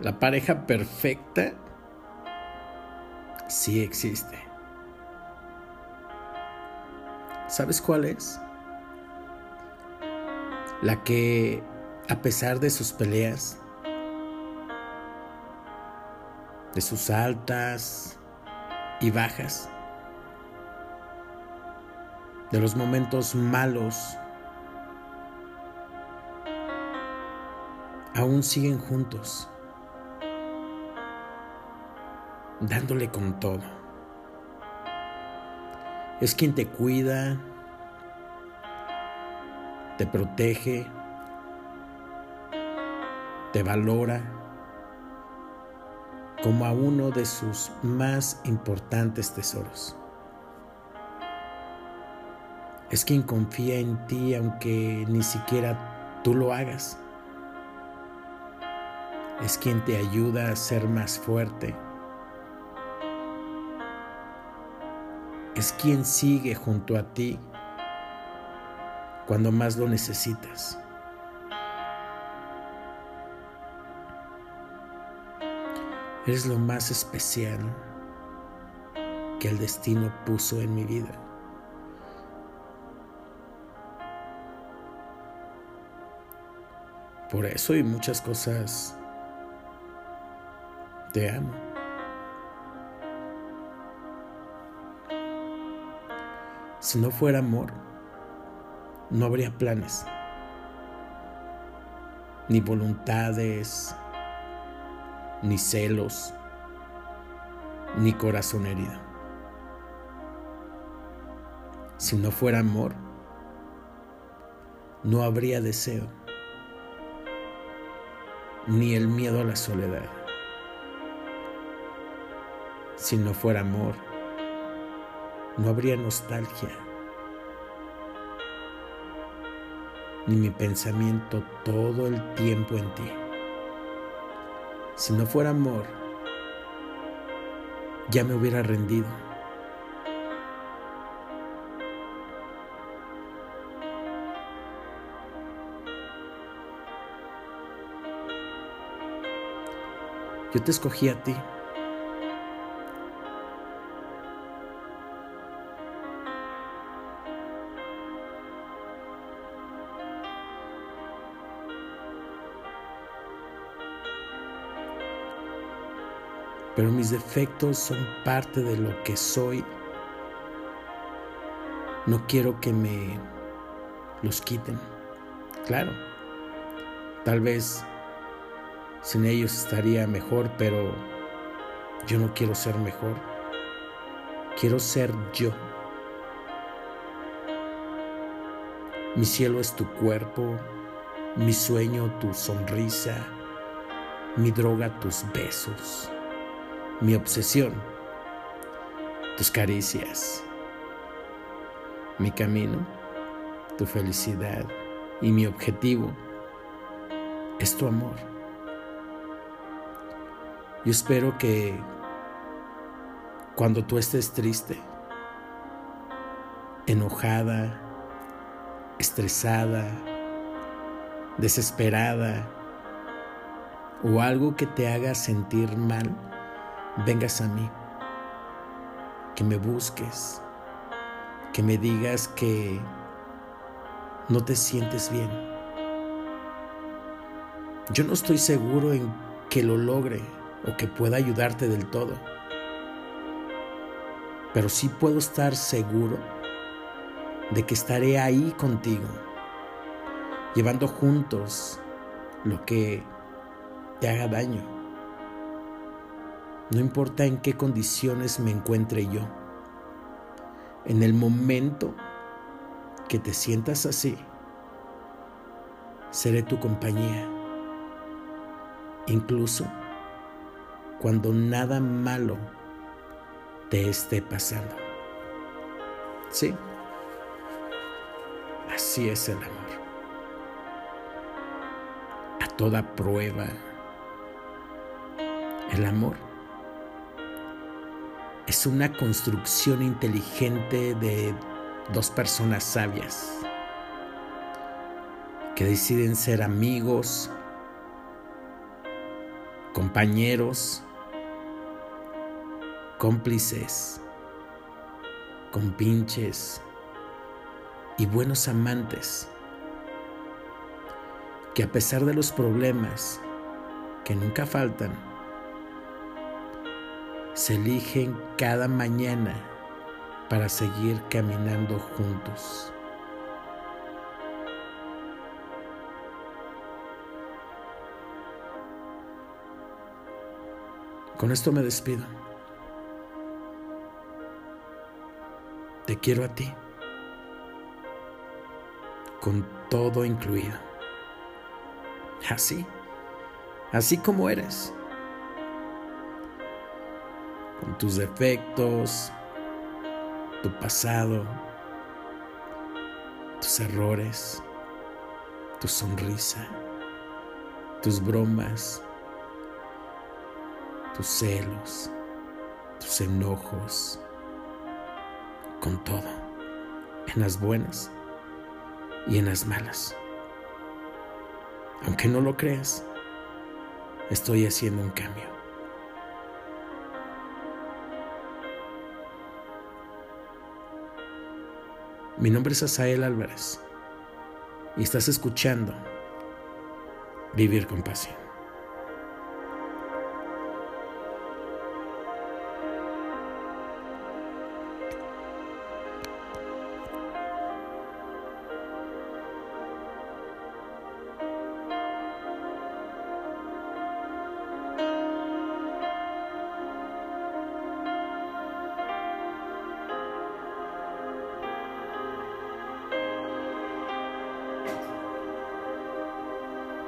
La pareja perfecta sí existe. ¿Sabes cuál es? La que, a pesar de sus peleas, de sus altas y bajas, de los momentos malos, aún siguen juntos, dándole con todo. Es quien te cuida, te protege, te valora como a uno de sus más importantes tesoros. Es quien confía en ti aunque ni siquiera tú lo hagas. Es quien te ayuda a ser más fuerte es quien sigue junto a ti cuando más lo necesitas. Eres lo más especial que el destino puso en mi vida. Por eso y muchas cosas te amo. Si no fuera amor, no habría planes, ni voluntades, ni celos, ni corazón herido. Si no fuera amor, no habría deseo, ni el miedo a la soledad. Si no fuera amor, no habría nostalgia, ni mi pensamiento todo el tiempo en ti. Si no fuera amor, ya me hubiera rendido. Yo te escogí a ti. Pero mis defectos son parte de lo que soy. No quiero que me los quiten. Claro, tal vez sin ellos estaría mejor, pero yo no quiero ser mejor. Quiero ser yo. Mi cielo es tu cuerpo, mi sueño tu sonrisa, mi droga tus besos mi obsesión, tus caricias, mi camino, tu felicidad y mi objetivo es tu amor. Yo espero que cuando tú estés triste, enojada, estresada, desesperada o algo que te haga sentir mal, vengas a mí, que me busques, que me digas que no te sientes bien. Yo no estoy seguro en que lo logre o que pueda ayudarte del todo, pero sí puedo estar seguro de que estaré ahí contigo, llevando juntos lo que te haga daño no importa en qué condiciones me encuentre yo. En el momento que te sientas así, seré tu compañía. Incluso cuando nada malo te esté pasando. Sí, así es el amor. A toda prueba, el amor es una construcción inteligente de dos personas sabias que deciden ser amigos, compañeros, cómplices, compinches y buenos amantes que a pesar de los problemas que nunca faltan, se eligen cada mañana para seguir caminando juntos. Con esto me despido. Te quiero a ti, con todo incluido. Así, así como eres, tus defectos, tu pasado, tus errores, tu sonrisa, tus bromas, tus celos, tus enojos, con todo, en las buenas y en las malas. Aunque no lo creas, estoy haciendo un cambio. Mi nombre es Asael Álvarez y estás escuchando Vivir con Pasión.